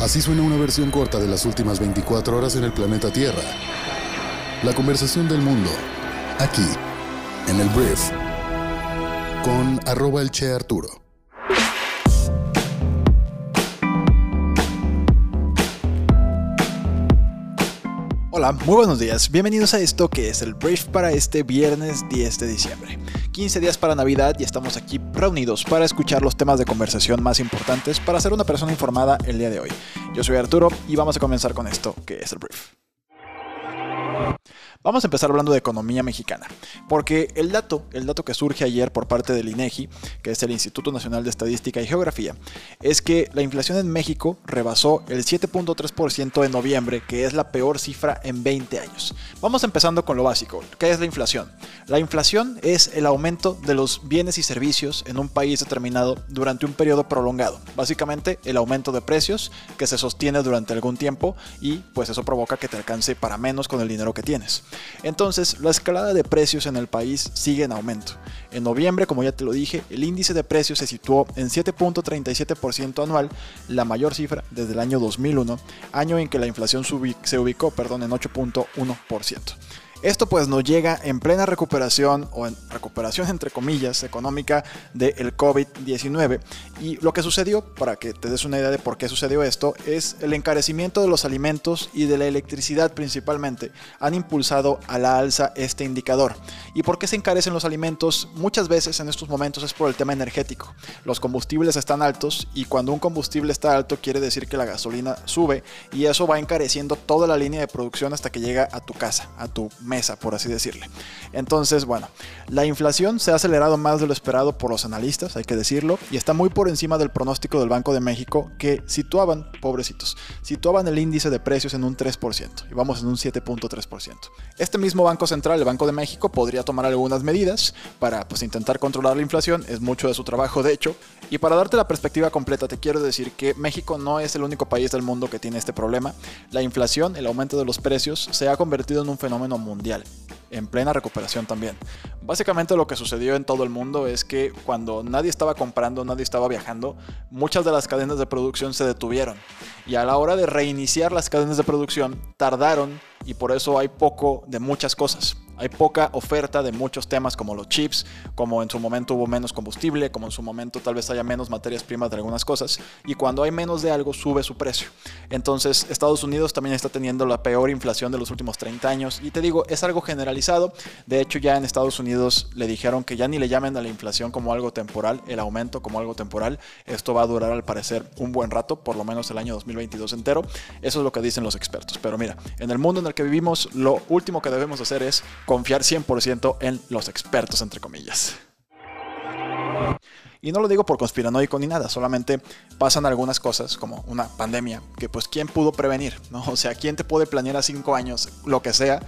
Así suena una versión corta de las últimas 24 horas en el planeta Tierra. La conversación del mundo, aquí, en el Brief, con arroba el Che Arturo. Hola, muy buenos días. Bienvenidos a esto que es el Brief para este viernes 10 de diciembre. 15 días para Navidad y estamos aquí reunidos para escuchar los temas de conversación más importantes para ser una persona informada el día de hoy. Yo soy Arturo y vamos a comenzar con esto que es el Brief. Vamos a empezar hablando de economía mexicana, porque el dato, el dato que surge ayer por parte del INEGI, que es el Instituto Nacional de Estadística y Geografía, es que la inflación en México rebasó el 7.3% en noviembre, que es la peor cifra en 20 años. Vamos empezando con lo básico, ¿qué es la inflación? La inflación es el aumento de los bienes y servicios en un país determinado durante un periodo prolongado. Básicamente el aumento de precios que se sostiene durante algún tiempo y pues eso provoca que te alcance para menos con el dinero que tienes. Entonces, la escalada de precios en el país sigue en aumento. En noviembre, como ya te lo dije, el índice de precios se situó en 7.37% anual, la mayor cifra desde el año 2001, año en que la inflación se ubicó perdón, en 8.1%. Esto pues nos llega en plena recuperación o en recuperación entre comillas económica del COVID-19 y lo que sucedió, para que te des una idea de por qué sucedió esto, es el encarecimiento de los alimentos y de la electricidad principalmente han impulsado a la alza este indicador. ¿Y por qué se encarecen los alimentos? Muchas veces en estos momentos es por el tema energético. Los combustibles están altos y cuando un combustible está alto quiere decir que la gasolina sube y eso va encareciendo toda la línea de producción hasta que llega a tu casa, a tu mesa, por así decirle. Entonces, bueno, la inflación se ha acelerado más de lo esperado por los analistas, hay que decirlo, y está muy por encima del pronóstico del Banco de México que situaban, pobrecitos, situaban el índice de precios en un 3% y vamos en un 7.3%. Este mismo Banco Central, el Banco de México, podría tomar algunas medidas para pues, intentar controlar la inflación, es mucho de su trabajo de hecho, y para darte la perspectiva completa te quiero decir que México no es el único país del mundo que tiene este problema. La inflación, el aumento de los precios, se ha convertido en un fenómeno mundial en plena recuperación también. Básicamente lo que sucedió en todo el mundo es que cuando nadie estaba comprando, nadie estaba viajando, muchas de las cadenas de producción se detuvieron. Y a la hora de reiniciar las cadenas de producción, tardaron y por eso hay poco de muchas cosas. Hay poca oferta de muchos temas como los chips, como en su momento hubo menos combustible, como en su momento tal vez haya menos materias primas de algunas cosas, y cuando hay menos de algo sube su precio. Entonces Estados Unidos también está teniendo la peor inflación de los últimos 30 años, y te digo, es algo generalizado, de hecho ya en Estados Unidos le dijeron que ya ni le llamen a la inflación como algo temporal, el aumento como algo temporal, esto va a durar al parecer un buen rato, por lo menos el año 2022 entero, eso es lo que dicen los expertos, pero mira, en el mundo en el que vivimos, lo último que debemos hacer es confiar 100% en los expertos, entre comillas. Y no lo digo por conspiranoico ni nada, solamente pasan algunas cosas como una pandemia que pues quién pudo prevenir, ¿no? O sea, quién te puede planear a cinco años lo que sea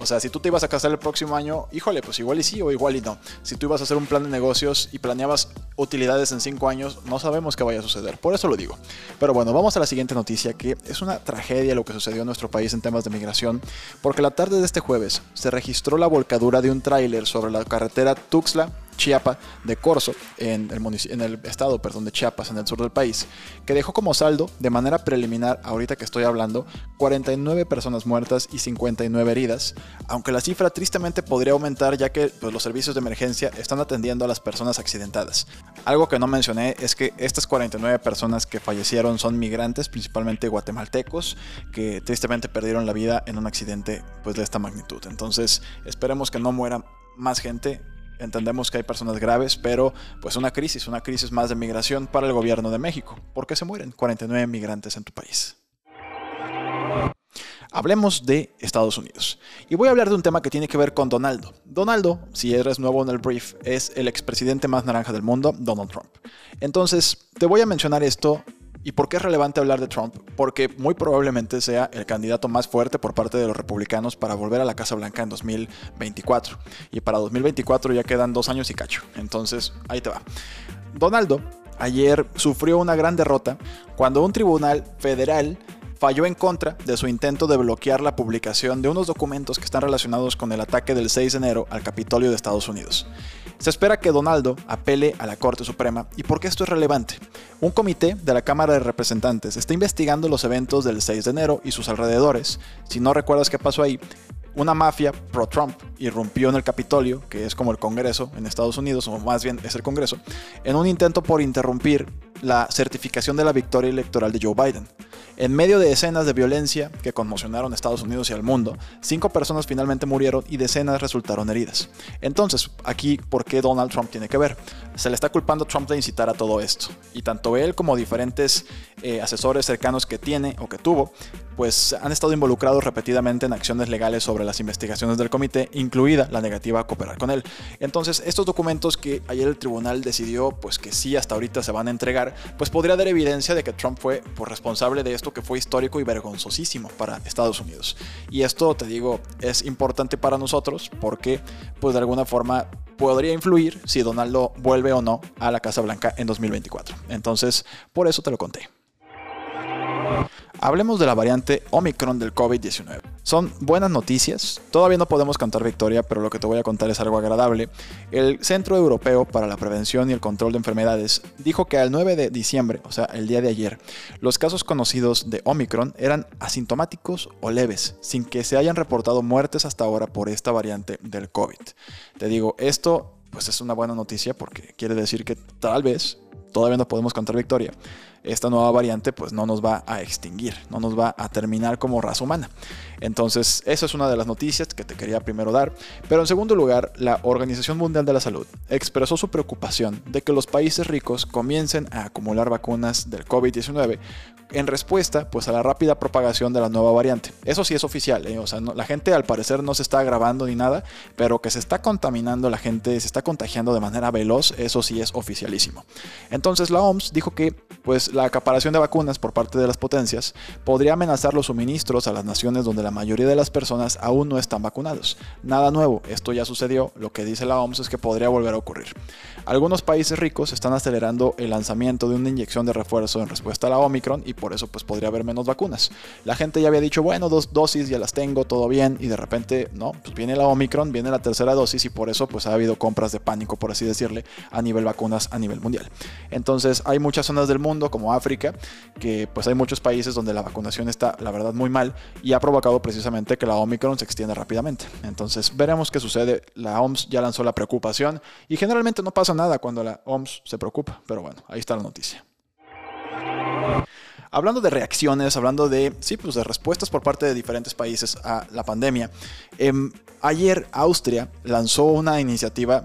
o sea, si tú te ibas a casar el próximo año, híjole, pues igual y sí o igual y no. Si tú ibas a hacer un plan de negocios y planeabas utilidades en cinco años, no sabemos qué vaya a suceder. Por eso lo digo. Pero bueno, vamos a la siguiente noticia, que es una tragedia lo que sucedió en nuestro país en temas de migración, porque la tarde de este jueves se registró la volcadura de un tráiler sobre la carretera Tuxtla Chiapa de Corzo, en el, estado perdón, de Chiapas, en el sur del país, que dejó como saldo, de manera preliminar, ahorita que estoy hablando, 49 personas muertas y 59 heridas, aunque la cifra tristemente podría aumentar ya que pues, los servicios de emergencia están atendiendo a las personas accidentadas. Algo que no mencioné es que estas 49 personas que fallecieron son migrantes, principalmente guatemaltecos, que tristemente perdieron la vida en un accidente pues, de esta magnitud. Entonces, esperemos que no muera más gente entendemos que hay personas graves, pero pues una crisis, una crisis más de migración para el gobierno de México. ¿Por qué se mueren 49 migrantes en tu país? Hablemos de Estados Unidos. Y voy a hablar de un tema que tiene que ver con Donaldo. Donaldo, si eres nuevo en el brief, es el expresidente más naranja del mundo, Donald Trump. Entonces, te voy a mencionar esto ¿Y por qué es relevante hablar de Trump? Porque muy probablemente sea el candidato más fuerte por parte de los republicanos para volver a la Casa Blanca en 2024. Y para 2024 ya quedan dos años y cacho. Entonces, ahí te va. Donaldo ayer sufrió una gran derrota cuando un tribunal federal falló en contra de su intento de bloquear la publicación de unos documentos que están relacionados con el ataque del 6 de enero al Capitolio de Estados Unidos. Se espera que Donaldo apele a la Corte Suprema. ¿Y por qué esto es relevante? Un comité de la Cámara de Representantes está investigando los eventos del 6 de enero y sus alrededores. Si no recuerdas qué pasó ahí, una mafia pro-Trump irrumpió en el Capitolio, que es como el Congreso en Estados Unidos, o más bien es el Congreso, en un intento por interrumpir la certificación de la victoria electoral de Joe Biden. En medio de escenas de violencia que conmocionaron a Estados Unidos y al mundo, cinco personas finalmente murieron y decenas resultaron heridas. Entonces, aquí, ¿por qué Donald Trump tiene que ver? Se le está culpando a Trump de incitar a todo esto. Y tanto él como diferentes eh, asesores cercanos que tiene o que tuvo, pues han estado involucrados repetidamente en acciones legales sobre las investigaciones del comité, incluida la negativa a cooperar con él. Entonces, estos documentos que ayer el tribunal decidió, pues que sí hasta ahorita se van a entregar, pues podría dar evidencia de que Trump fue pues, responsable de esto que fue histórico y vergonzosísimo para Estados Unidos. Y esto, te digo, es importante para nosotros porque, pues de alguna forma, podría influir si Donaldo vuelve o no a la Casa Blanca en 2024. Entonces, por eso te lo conté. Hablemos de la variante Omicron del COVID-19. Son buenas noticias, todavía no podemos cantar victoria, pero lo que te voy a contar es algo agradable. El Centro Europeo para la Prevención y el Control de Enfermedades dijo que al 9 de diciembre, o sea, el día de ayer, los casos conocidos de Omicron eran asintomáticos o leves, sin que se hayan reportado muertes hasta ahora por esta variante del COVID. Te digo, esto pues es una buena noticia porque quiere decir que tal vez todavía no podemos cantar victoria esta nueva variante pues no nos va a extinguir, no nos va a terminar como raza humana. Entonces, esa es una de las noticias que te quería primero dar. Pero en segundo lugar, la Organización Mundial de la Salud expresó su preocupación de que los países ricos comiencen a acumular vacunas del COVID-19 en respuesta pues a la rápida propagación de la nueva variante. Eso sí es oficial, ¿eh? o sea, la gente al parecer no se está agravando ni nada, pero que se está contaminando la gente, se está contagiando de manera veloz, eso sí es oficialísimo. Entonces la OMS dijo que pues la acaparación de vacunas por parte de las potencias podría amenazar los suministros a las naciones donde la mayoría de las personas aún no están vacunados. Nada nuevo, esto ya sucedió, lo que dice la OMS es que podría volver a ocurrir. Algunos países ricos están acelerando el lanzamiento de una inyección de refuerzo en respuesta a la Omicron y por eso pues podría haber menos vacunas. La gente ya había dicho, bueno, dos dosis ya las tengo, todo bien, y de repente, no, pues viene la Omicron, viene la tercera dosis y por eso pues ha habido compras de pánico, por así decirle, a nivel vacunas a nivel mundial. Entonces hay muchas zonas del mundo como África, que pues hay muchos países donde la vacunación está la verdad muy mal y ha provocado precisamente que la Omicron se extienda rápidamente. Entonces veremos qué sucede. La OMS ya lanzó la preocupación y generalmente no pasa nada cuando la OMS se preocupa, pero bueno, ahí está la noticia. Hablando de reacciones, hablando de, sí, pues de respuestas por parte de diferentes países a la pandemia, em, ayer Austria lanzó una iniciativa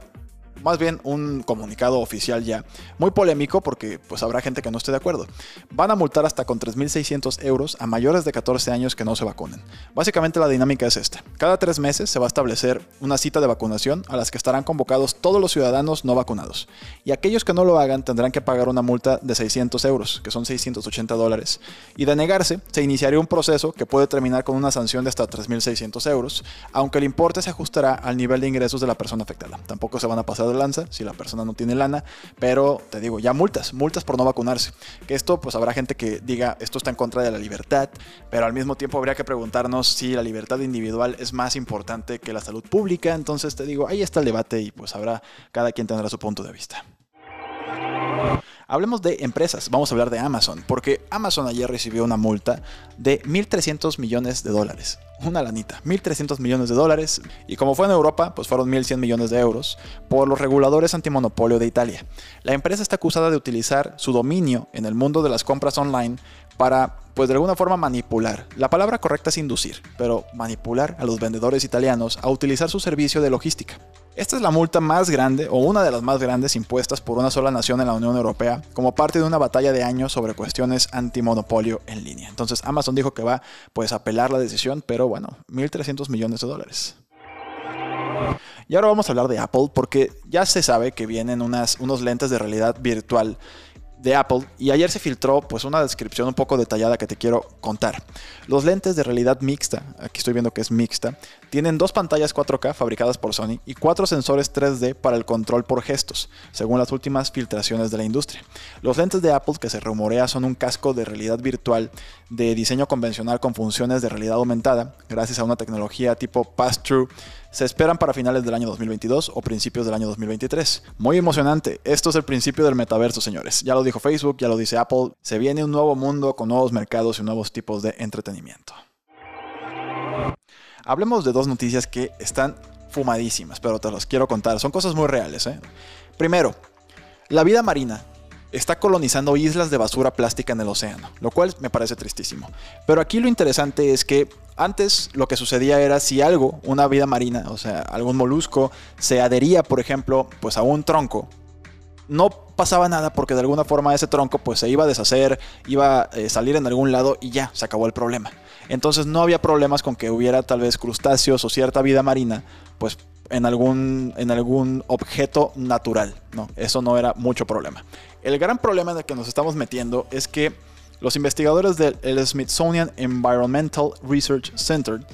más bien un comunicado oficial ya, muy polémico porque pues habrá gente que no esté de acuerdo. Van a multar hasta con 3.600 euros a mayores de 14 años que no se vacunen. Básicamente la dinámica es esta. Cada tres meses se va a establecer una cita de vacunación a las que estarán convocados todos los ciudadanos no vacunados. Y aquellos que no lo hagan tendrán que pagar una multa de 600 euros, que son 680 dólares. Y de negarse, se iniciaría un proceso que puede terminar con una sanción de hasta 3.600 euros, aunque el importe se ajustará al nivel de ingresos de la persona afectada. Tampoco se van a pasar de lanza si la persona no tiene lana, pero te digo, ya multas, multas por no vacunarse. Que esto, pues habrá gente que diga, esto está en contra de la libertad, pero al mismo tiempo habría que preguntarnos si la libertad individual es más importante que la salud pública. Entonces te digo, ahí está el debate y pues habrá, cada quien tendrá su punto de vista. Hablemos de empresas, vamos a hablar de Amazon, porque Amazon ayer recibió una multa de 1.300 millones de dólares. Una lanita, 1.300 millones de dólares. Y como fue en Europa, pues fueron 1.100 millones de euros por los reguladores antimonopolio de Italia. La empresa está acusada de utilizar su dominio en el mundo de las compras online para, pues de alguna forma, manipular. La palabra correcta es inducir, pero manipular a los vendedores italianos a utilizar su servicio de logística. Esta es la multa más grande o una de las más grandes impuestas por una sola nación en la Unión Europea como parte de una batalla de años sobre cuestiones antimonopolio en línea. Entonces Amazon dijo que va pues a apelar la decisión, pero bueno, 1.300 millones de dólares. Y ahora vamos a hablar de Apple porque ya se sabe que vienen unas, unos lentes de realidad virtual de Apple y ayer se filtró pues una descripción un poco detallada que te quiero contar. Los lentes de realidad mixta, aquí estoy viendo que es mixta, tienen dos pantallas 4K fabricadas por Sony y cuatro sensores 3D para el control por gestos, según las últimas filtraciones de la industria. Los lentes de Apple que se rumorea son un casco de realidad virtual de diseño convencional con funciones de realidad aumentada, gracias a una tecnología tipo pass-through se esperan para finales del año 2022 o principios del año 2023. Muy emocionante, esto es el principio del metaverso, señores. Ya lo dijo Facebook, ya lo dice Apple, se viene un nuevo mundo con nuevos mercados y nuevos tipos de entretenimiento. Hablemos de dos noticias que están fumadísimas, pero te las quiero contar, son cosas muy reales. ¿eh? Primero, la vida marina está colonizando islas de basura plástica en el océano, lo cual me parece tristísimo. Pero aquí lo interesante es que antes lo que sucedía era si algo, una vida marina, o sea, algún molusco, se adhería, por ejemplo, pues a un tronco, no pasaba nada porque de alguna forma ese tronco pues se iba a deshacer, iba a eh, salir en algún lado y ya, se acabó el problema. Entonces no había problemas con que hubiera tal vez crustáceos o cierta vida marina, pues en algún, en algún objeto natural, ¿no? Eso no era mucho problema. El gran problema en el que nos estamos metiendo es que los investigadores del Smithsonian Environmental Research Center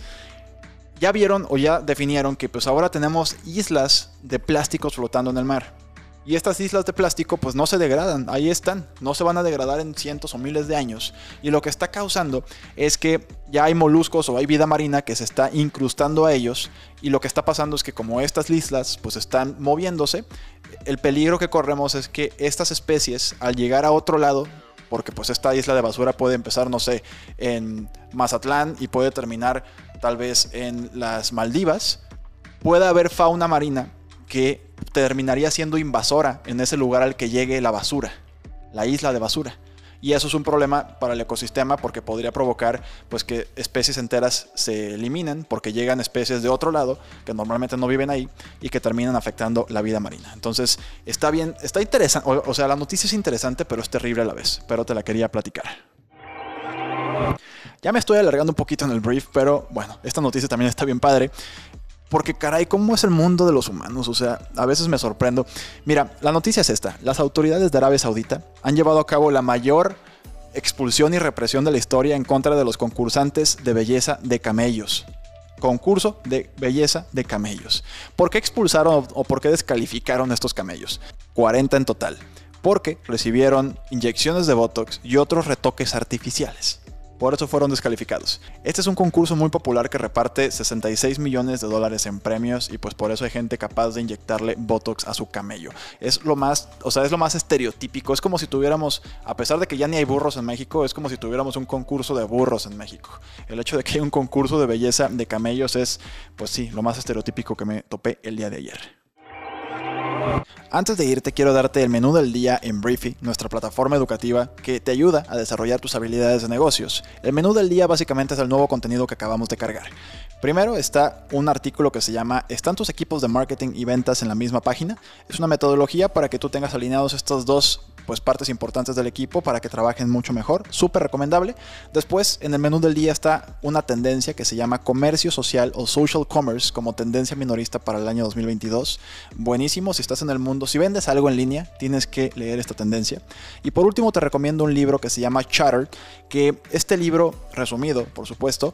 ya vieron o ya definieron que pues ahora tenemos islas de plásticos flotando en el mar. Y estas islas de plástico pues no se degradan, ahí están, no se van a degradar en cientos o miles de años. Y lo que está causando es que ya hay moluscos o hay vida marina que se está incrustando a ellos. Y lo que está pasando es que como estas islas pues están moviéndose, el peligro que corremos es que estas especies al llegar a otro lado, porque pues esta isla de basura puede empezar, no sé, en Mazatlán y puede terminar tal vez en las Maldivas, puede haber fauna marina que terminaría siendo invasora en ese lugar al que llegue la basura, la isla de basura. Y eso es un problema para el ecosistema porque podría provocar pues, que especies enteras se eliminen porque llegan especies de otro lado que normalmente no viven ahí y que terminan afectando la vida marina. Entonces está bien, está interesante, o, sea, la noticia es interesante pero es terrible a la vez, pero te la quería platicar. Ya me estoy alargando un poquito en el brief, pero bueno, esta noticia también está bien padre. Porque caray, ¿cómo es el mundo de los humanos? O sea, a veces me sorprendo. Mira, la noticia es esta. Las autoridades de Arabia Saudita han llevado a cabo la mayor expulsión y represión de la historia en contra de los concursantes de belleza de camellos. Concurso de belleza de camellos. ¿Por qué expulsaron o por qué descalificaron estos camellos? 40 en total. Porque recibieron inyecciones de Botox y otros retoques artificiales por eso fueron descalificados. Este es un concurso muy popular que reparte 66 millones de dólares en premios y pues por eso hay gente capaz de inyectarle Botox a su camello. Es lo más, o sea, es lo más estereotípico. Es como si tuviéramos, a pesar de que ya ni hay burros en México, es como si tuviéramos un concurso de burros en México. El hecho de que hay un concurso de belleza de camellos es, pues sí, lo más estereotípico que me topé el día de ayer. Antes de irte quiero darte el menú del día en Briefy, nuestra plataforma educativa que te ayuda a desarrollar tus habilidades de negocios. El menú del día básicamente es el nuevo contenido que acabamos de cargar. Primero está un artículo que se llama ¿Están tus equipos de marketing y ventas en la misma página? Es una metodología para que tú tengas alineados estos dos pues partes importantes del equipo para que trabajen mucho mejor, súper recomendable. Después, en el menú del día está una tendencia que se llama comercio social o social commerce como tendencia minorista para el año 2022. Buenísimo, si estás en el mundo, si vendes algo en línea, tienes que leer esta tendencia. Y por último, te recomiendo un libro que se llama Chatter, que este libro, resumido, por supuesto,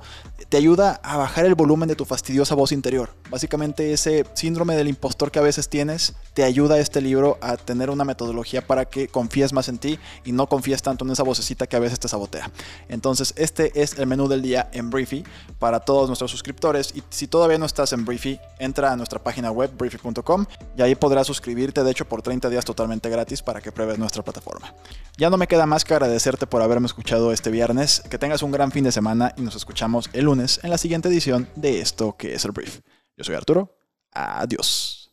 te ayuda a bajar el volumen de tu fastidiosa voz interior. Básicamente ese síndrome del impostor que a veces tienes, te ayuda este libro a tener una metodología para que confíes más en ti y no confíes tanto en esa vocecita que a veces te sabotea. Entonces, este es el menú del día en Briefy para todos nuestros suscriptores. Y si todavía no estás en Briefy, entra a nuestra página web briefy.com y ahí podrás suscribirte, de hecho, por 30 días totalmente gratis para que pruebes nuestra plataforma. Ya no me queda más que agradecerte por haberme escuchado este viernes. Que tengas un gran fin de semana y nos escuchamos el lunes en la siguiente edición de esto que es el Brief. Yo soy Arturo. Adiós.